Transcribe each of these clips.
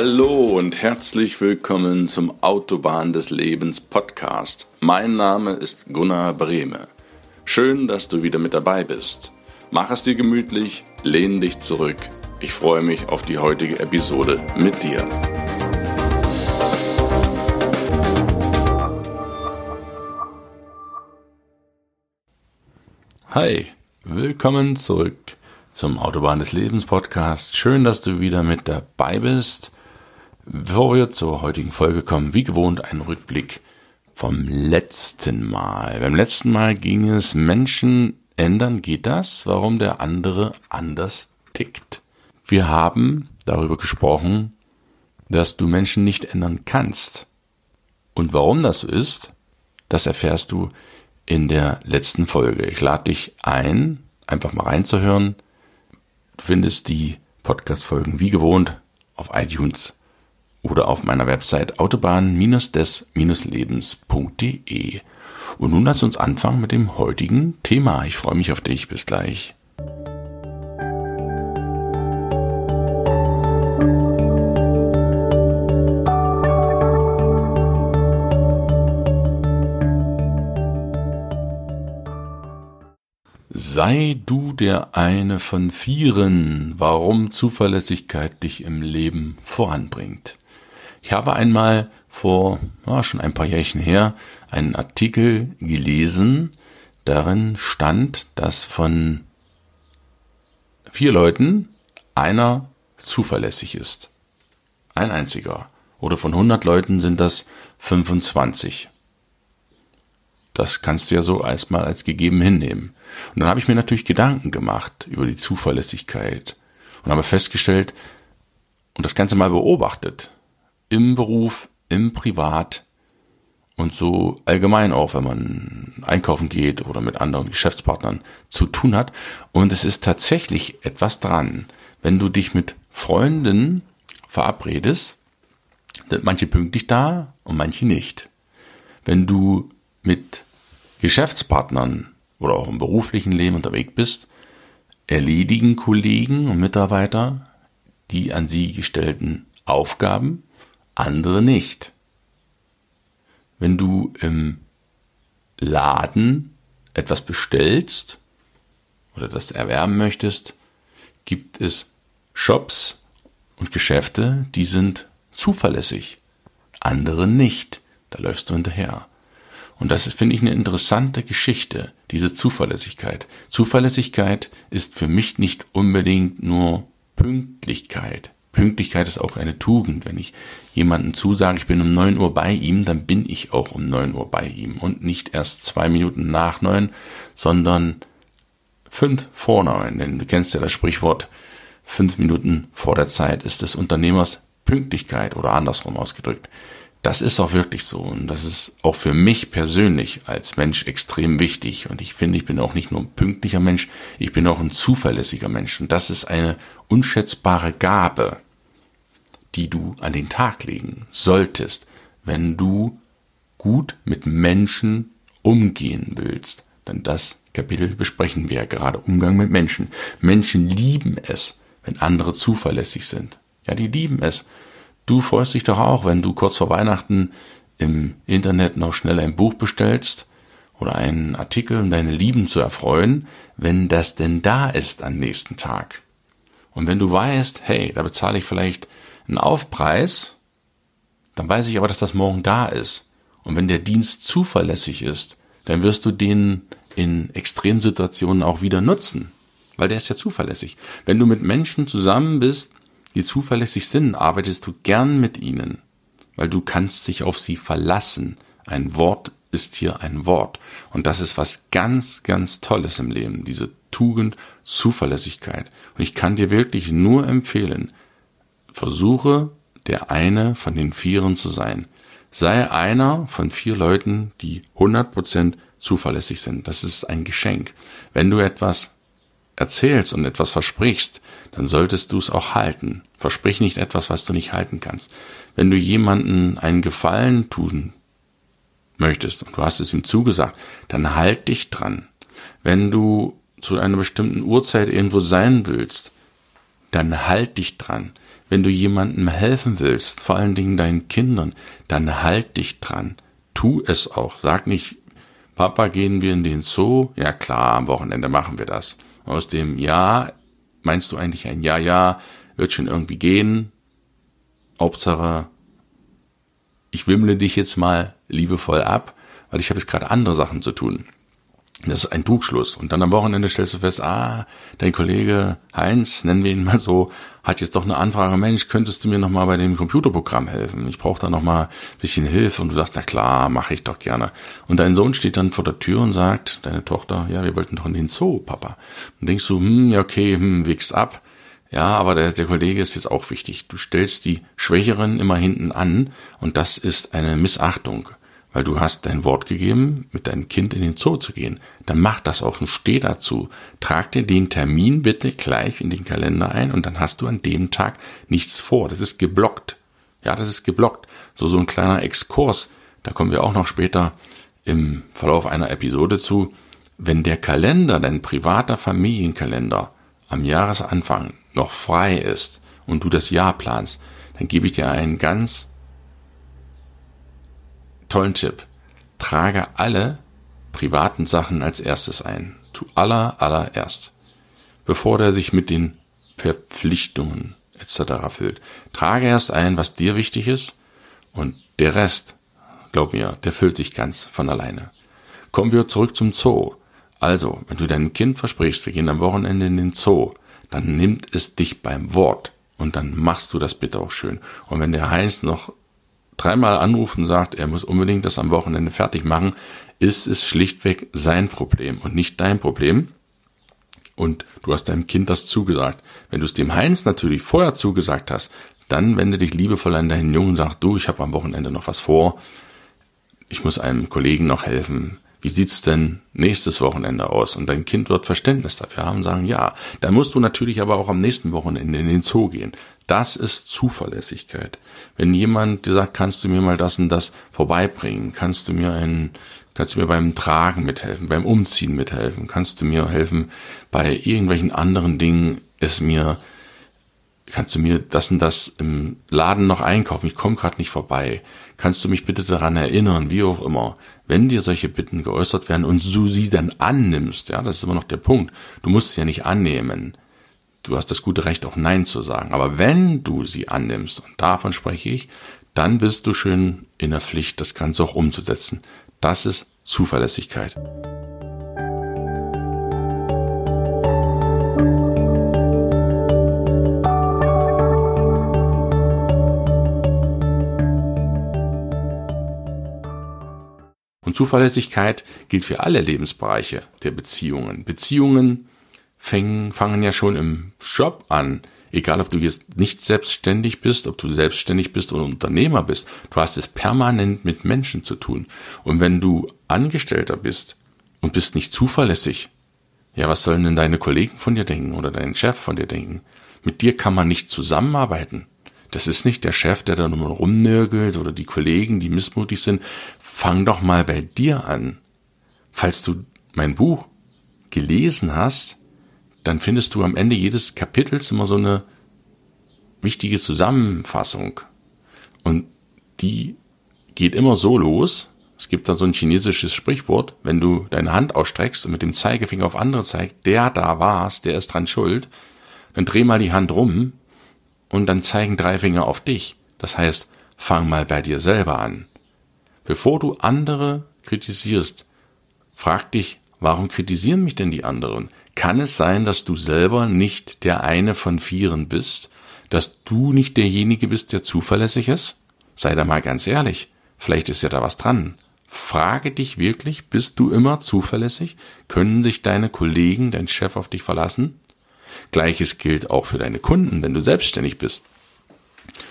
Hallo und herzlich willkommen zum Autobahn des Lebens Podcast. Mein Name ist Gunnar Brehme. Schön, dass du wieder mit dabei bist. Mach es dir gemütlich, lehn dich zurück. Ich freue mich auf die heutige Episode mit dir. Hi, willkommen zurück zum Autobahn des Lebens Podcast. Schön, dass du wieder mit dabei bist. Bevor wir zur heutigen Folge kommen, wie gewohnt ein Rückblick vom letzten Mal. Beim letzten Mal ging es Menschen ändern, geht das? Warum der andere anders tickt? Wir haben darüber gesprochen, dass du Menschen nicht ändern kannst. Und warum das so ist, das erfährst du in der letzten Folge. Ich lade dich ein, einfach mal reinzuhören. Du findest die Podcast-Folgen wie gewohnt auf iTunes oder auf meiner Website autobahn-des-lebens.de. Und nun lass uns anfangen mit dem heutigen Thema. Ich freue mich auf dich. Bis gleich. Sei du der eine von vieren, warum Zuverlässigkeit dich im Leben voranbringt. Ich habe einmal vor ja, schon ein paar Jährchen her einen Artikel gelesen, darin stand, dass von vier Leuten einer zuverlässig ist. Ein einziger. Oder von 100 Leuten sind das 25. Das kannst du ja so erstmal als gegeben hinnehmen. Und dann habe ich mir natürlich Gedanken gemacht über die Zuverlässigkeit und habe festgestellt und das Ganze mal beobachtet. Im Beruf, im Privat und so allgemein auch, wenn man einkaufen geht oder mit anderen Geschäftspartnern zu tun hat. Und es ist tatsächlich etwas dran. Wenn du dich mit Freunden verabredest, sind manche pünktlich da und manche nicht. Wenn du mit Geschäftspartnern oder auch im beruflichen Leben unterwegs bist, erledigen Kollegen und Mitarbeiter die an sie gestellten Aufgaben, andere nicht. Wenn du im Laden etwas bestellst oder etwas erwerben möchtest, gibt es Shops und Geschäfte, die sind zuverlässig, andere nicht. Da läufst du hinterher. Und das ist, finde ich, eine interessante Geschichte, diese Zuverlässigkeit. Zuverlässigkeit ist für mich nicht unbedingt nur Pünktlichkeit. Pünktlichkeit ist auch eine Tugend. Wenn ich jemanden zusage, ich bin um neun Uhr bei ihm, dann bin ich auch um neun Uhr bei ihm und nicht erst zwei Minuten nach neun, sondern fünf vor neun. Denn du kennst ja das Sprichwort, fünf Minuten vor der Zeit ist des Unternehmers Pünktlichkeit oder andersrum ausgedrückt. Das ist auch wirklich so und das ist auch für mich persönlich als Mensch extrem wichtig und ich finde, ich bin auch nicht nur ein pünktlicher Mensch, ich bin auch ein zuverlässiger Mensch und das ist eine unschätzbare Gabe, die du an den Tag legen solltest, wenn du gut mit Menschen umgehen willst. Denn das Kapitel besprechen wir ja gerade, Umgang mit Menschen. Menschen lieben es, wenn andere zuverlässig sind. Ja, die lieben es, Du freust dich doch auch, wenn du kurz vor Weihnachten im Internet noch schnell ein Buch bestellst oder einen Artikel, um deine Lieben zu erfreuen, wenn das denn da ist am nächsten Tag. Und wenn du weißt, hey, da bezahle ich vielleicht einen Aufpreis, dann weiß ich aber, dass das morgen da ist. Und wenn der Dienst zuverlässig ist, dann wirst du den in Extremsituationen auch wieder nutzen, weil der ist ja zuverlässig. Wenn du mit Menschen zusammen bist, die zuverlässig sind, arbeitest du gern mit ihnen, weil du kannst dich auf sie verlassen. Ein Wort ist hier ein Wort. Und das ist was ganz, ganz Tolles im Leben, diese Tugend, Zuverlässigkeit. Und ich kann dir wirklich nur empfehlen, versuche der eine von den Vieren zu sein. Sei einer von vier Leuten, die 100% zuverlässig sind. Das ist ein Geschenk. Wenn du etwas erzählst und etwas versprichst, dann solltest du es auch halten. Versprich nicht etwas, was du nicht halten kannst. Wenn du jemanden einen Gefallen tun möchtest und du hast es ihm zugesagt, dann halt dich dran. Wenn du zu einer bestimmten Uhrzeit irgendwo sein willst, dann halt dich dran. wenn du jemandem helfen willst, vor allen Dingen deinen Kindern, dann halt dich dran. Tu es auch. Sag nicht, Papa, gehen wir in den Zoo? Ja klar, am Wochenende machen wir das. Aus dem Ja meinst du eigentlich ein Ja, ja, wird schon irgendwie gehen. Hauptsache, ich wimmle dich jetzt mal liebevoll ab, weil ich habe jetzt gerade andere Sachen zu tun. Das ist ein Trugschluss. Und dann am Wochenende stellst du fest, ah, dein Kollege Heinz, nennen wir ihn mal so, hat jetzt doch eine Anfrage, Mensch, könntest du mir nochmal bei dem Computerprogramm helfen? Ich brauche da nochmal ein bisschen Hilfe. Und du sagst, na klar, mache ich doch gerne. Und dein Sohn steht dann vor der Tür und sagt, deine Tochter, ja, wir wollten doch in den Zoo, Papa. Und denkst du, hm, ja, okay, hm, wichs ab. Ja, aber der, der Kollege ist jetzt auch wichtig. Du stellst die Schwächeren immer hinten an und das ist eine Missachtung weil du hast dein Wort gegeben, mit deinem Kind in den Zoo zu gehen. Dann mach das auch und steh dazu. Trag dir den Termin bitte gleich in den Kalender ein und dann hast du an dem Tag nichts vor. Das ist geblockt. Ja, das ist geblockt. So, so ein kleiner Exkurs. Da kommen wir auch noch später im Verlauf einer Episode zu. Wenn der Kalender, dein privater Familienkalender am Jahresanfang noch frei ist und du das Jahr planst, dann gebe ich dir einen ganz tollen Tipp. Trage alle privaten Sachen als erstes ein. Tu aller, allererst. Bevor der sich mit den Verpflichtungen etc. füllt. Trage erst ein, was dir wichtig ist und der Rest, glaub mir, der füllt sich ganz von alleine. Kommen wir zurück zum Zoo. Also, wenn du deinem Kind versprichst, wir gehen am Wochenende in den Zoo, dann nimmt es dich beim Wort und dann machst du das bitte auch schön. Und wenn der Heinz noch dreimal anruft und sagt, er muss unbedingt das am Wochenende fertig machen, ist es schlichtweg sein Problem und nicht dein Problem. Und du hast deinem Kind das zugesagt. Wenn du es dem Heinz natürlich vorher zugesagt hast, dann wende dich liebevoll an deinen Jungen und sag, du, ich habe am Wochenende noch was vor. Ich muss einem Kollegen noch helfen wie sieht's denn nächstes Wochenende aus? Und dein Kind wird Verständnis dafür haben, sagen, ja. Dann musst du natürlich aber auch am nächsten Wochenende in den Zoo gehen. Das ist Zuverlässigkeit. Wenn jemand dir sagt, kannst du mir mal das und das vorbeibringen? Kannst du mir einen, kannst du mir beim Tragen mithelfen, beim Umziehen mithelfen? Kannst du mir helfen bei irgendwelchen anderen Dingen, es mir kannst du mir das und das im Laden noch einkaufen? Ich komme gerade nicht vorbei. Kannst du mich bitte daran erinnern, wie auch immer? Wenn dir solche Bitten geäußert werden und du sie dann annimmst, ja, das ist immer noch der Punkt. Du musst sie ja nicht annehmen. Du hast das gute Recht, auch Nein zu sagen. Aber wenn du sie annimmst, und davon spreche ich, dann bist du schön in der Pflicht, das Ganze auch umzusetzen. Das ist Zuverlässigkeit. Zuverlässigkeit gilt für alle Lebensbereiche der Beziehungen. Beziehungen fängen, fangen ja schon im Job an. Egal, ob du jetzt nicht selbstständig bist, ob du selbstständig bist oder Unternehmer bist. Du hast es permanent mit Menschen zu tun. Und wenn du Angestellter bist und bist nicht zuverlässig, ja, was sollen denn deine Kollegen von dir denken oder dein Chef von dir denken? Mit dir kann man nicht zusammenarbeiten. Das ist nicht der Chef, der da nur rumnörgelt oder die Kollegen, die missmutig sind. Fang doch mal bei dir an. Falls du mein Buch gelesen hast, dann findest du am Ende jedes Kapitels immer so eine wichtige Zusammenfassung. Und die geht immer so los. Es gibt da so ein chinesisches Sprichwort, wenn du deine Hand ausstreckst und mit dem Zeigefinger auf andere zeigst, der da war's, der ist dran schuld, dann dreh mal die Hand rum und dann zeigen drei Finger auf dich. Das heißt, fang mal bei dir selber an. Bevor du andere kritisierst, frag dich, warum kritisieren mich denn die anderen? Kann es sein, dass du selber nicht der eine von vieren bist? Dass du nicht derjenige bist, der zuverlässig ist? Sei da mal ganz ehrlich. Vielleicht ist ja da was dran. Frage dich wirklich, bist du immer zuverlässig? Können sich deine Kollegen, dein Chef auf dich verlassen? Gleiches gilt auch für deine Kunden, wenn du selbstständig bist.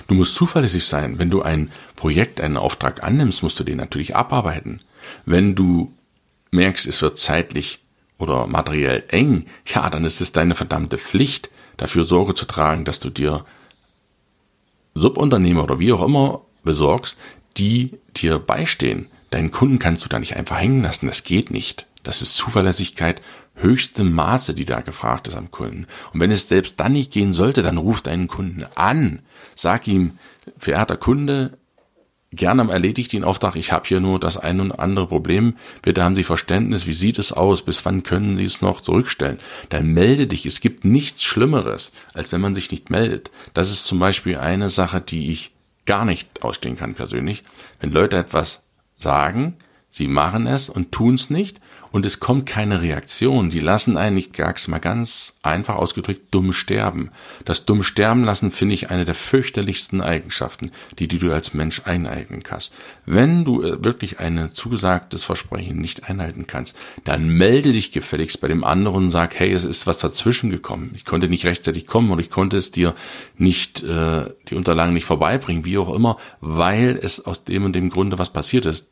Du musst zuverlässig sein. Wenn du ein Projekt, einen Auftrag annimmst, musst du den natürlich abarbeiten. Wenn du merkst, es wird zeitlich oder materiell eng, ja, dann ist es deine verdammte Pflicht, dafür Sorge zu tragen, dass du dir Subunternehmer oder wie auch immer besorgst, die dir beistehen. Deinen Kunden kannst du da nicht einfach hängen lassen. Das geht nicht. Das ist Zuverlässigkeit höchstem Maße, die da gefragt ist am Kunden. Und wenn es selbst dann nicht gehen sollte, dann ruf deinen Kunden an. Sag ihm, verehrter Kunde, gerne erledigt den Auftrag, ich habe hier nur das ein und andere Problem, bitte haben Sie Verständnis, wie sieht es aus, bis wann können Sie es noch zurückstellen? Dann melde dich, es gibt nichts Schlimmeres, als wenn man sich nicht meldet. Das ist zum Beispiel eine Sache, die ich gar nicht ausstehen kann persönlich. Wenn Leute etwas sagen, sie machen es und tun es nicht und es kommt keine Reaktion. Die lassen eigentlich, sag's mal ganz einfach ausgedrückt, dumm sterben. Das dumm sterben lassen finde ich eine der fürchterlichsten Eigenschaften, die, die du als Mensch eineignen kannst. Wenn du äh, wirklich ein zugesagtes Versprechen nicht einhalten kannst, dann melde dich gefälligst bei dem anderen und sag, hey, es ist was dazwischen gekommen. Ich konnte nicht rechtzeitig kommen und ich konnte es dir nicht, äh, die Unterlagen nicht vorbeibringen, wie auch immer, weil es aus dem und dem Grunde was passiert ist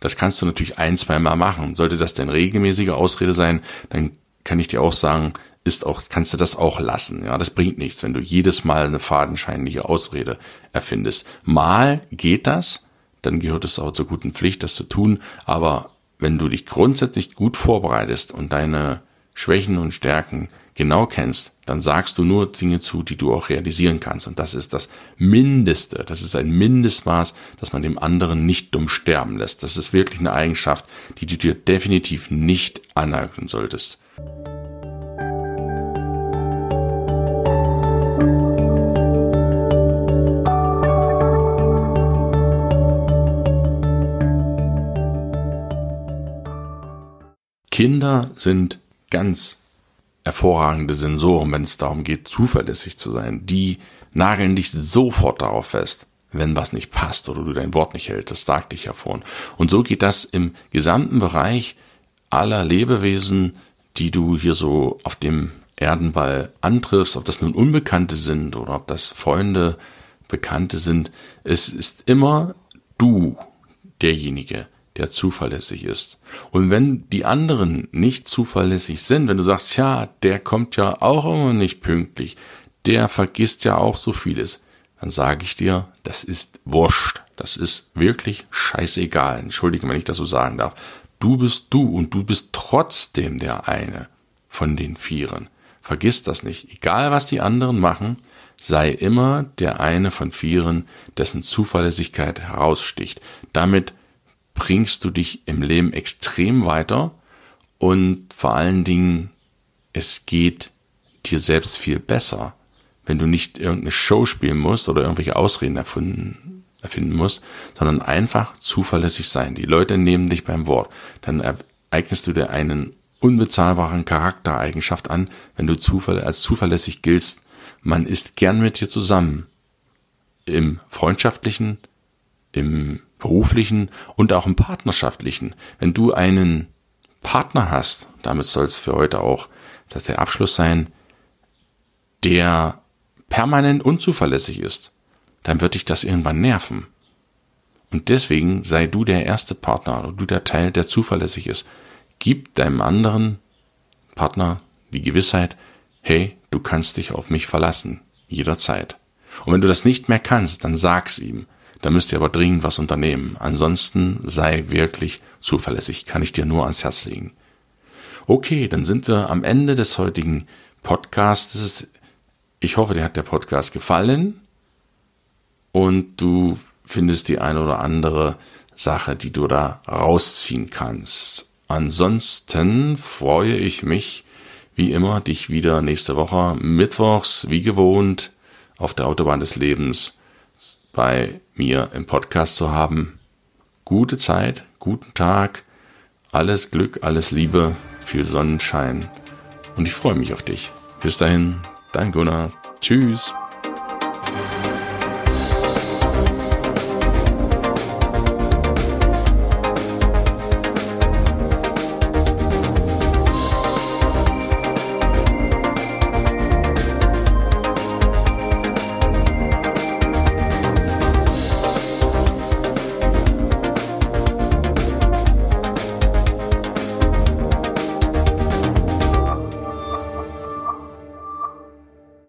das kannst du natürlich ein, zwei Mal machen. Sollte das denn regelmäßige Ausrede sein, dann kann ich dir auch sagen, ist auch, kannst du das auch lassen. Ja, das bringt nichts, wenn du jedes Mal eine fadenscheinliche Ausrede erfindest. Mal geht das, dann gehört es auch zur guten Pflicht, das zu tun. Aber wenn du dich grundsätzlich gut vorbereitest und deine Schwächen und Stärken genau kennst, dann sagst du nur Dinge zu, die du auch realisieren kannst. Und das ist das Mindeste. Das ist ein Mindestmaß, dass man dem anderen nicht dumm sterben lässt. Das ist wirklich eine Eigenschaft, die du dir definitiv nicht aneignen solltest. Kinder sind ganz hervorragende Sensoren, wenn es darum geht, zuverlässig zu sein. Die nageln dich sofort darauf fest, wenn was nicht passt oder du dein Wort nicht hältst. Das sagt dich hervor. Und so geht das im gesamten Bereich aller Lebewesen, die du hier so auf dem Erdenball antriffst, ob das nun Unbekannte sind oder ob das Freunde, Bekannte sind. Es ist immer du derjenige, der zuverlässig ist. Und wenn die anderen nicht zuverlässig sind, wenn du sagst, ja, der kommt ja auch immer nicht pünktlich, der vergisst ja auch so vieles, dann sage ich dir, das ist wurscht. Das ist wirklich scheißegal. Entschuldige, wenn ich das so sagen darf. Du bist du und du bist trotzdem der eine von den Vieren. Vergiss das nicht. Egal was die anderen machen, sei immer der eine von Vieren, dessen Zuverlässigkeit heraussticht. Damit bringst du dich im Leben extrem weiter und vor allen Dingen, es geht dir selbst viel besser, wenn du nicht irgendeine Show spielen musst oder irgendwelche Ausreden erfinden, erfinden musst, sondern einfach zuverlässig sein. Die Leute nehmen dich beim Wort. Dann eignest du dir einen unbezahlbaren Charaktereigenschaft an, wenn du als zuverlässig giltst. Man ist gern mit dir zusammen. Im freundschaftlichen, im beruflichen und auch im partnerschaftlichen. Wenn du einen Partner hast, damit soll es für heute auch dass der Abschluss sein, der permanent unzuverlässig ist, dann wird dich das irgendwann nerven. Und deswegen sei du der erste Partner oder du der Teil, der zuverlässig ist. Gib deinem anderen Partner die Gewissheit, hey, du kannst dich auf mich verlassen, jederzeit. Und wenn du das nicht mehr kannst, dann sag's ihm. Da müsst ihr aber dringend was unternehmen. Ansonsten sei wirklich zuverlässig, kann ich dir nur ans Herz legen. Okay, dann sind wir am Ende des heutigen Podcasts. Ich hoffe, dir hat der Podcast gefallen und du findest die eine oder andere Sache, die du da rausziehen kannst. Ansonsten freue ich mich, wie immer, dich wieder nächste Woche mittwochs, wie gewohnt, auf der Autobahn des Lebens bei mir im Podcast zu haben. Gute Zeit, guten Tag, alles Glück, alles Liebe, viel Sonnenschein und ich freue mich auf dich. Bis dahin, dein Gunnar. Tschüss.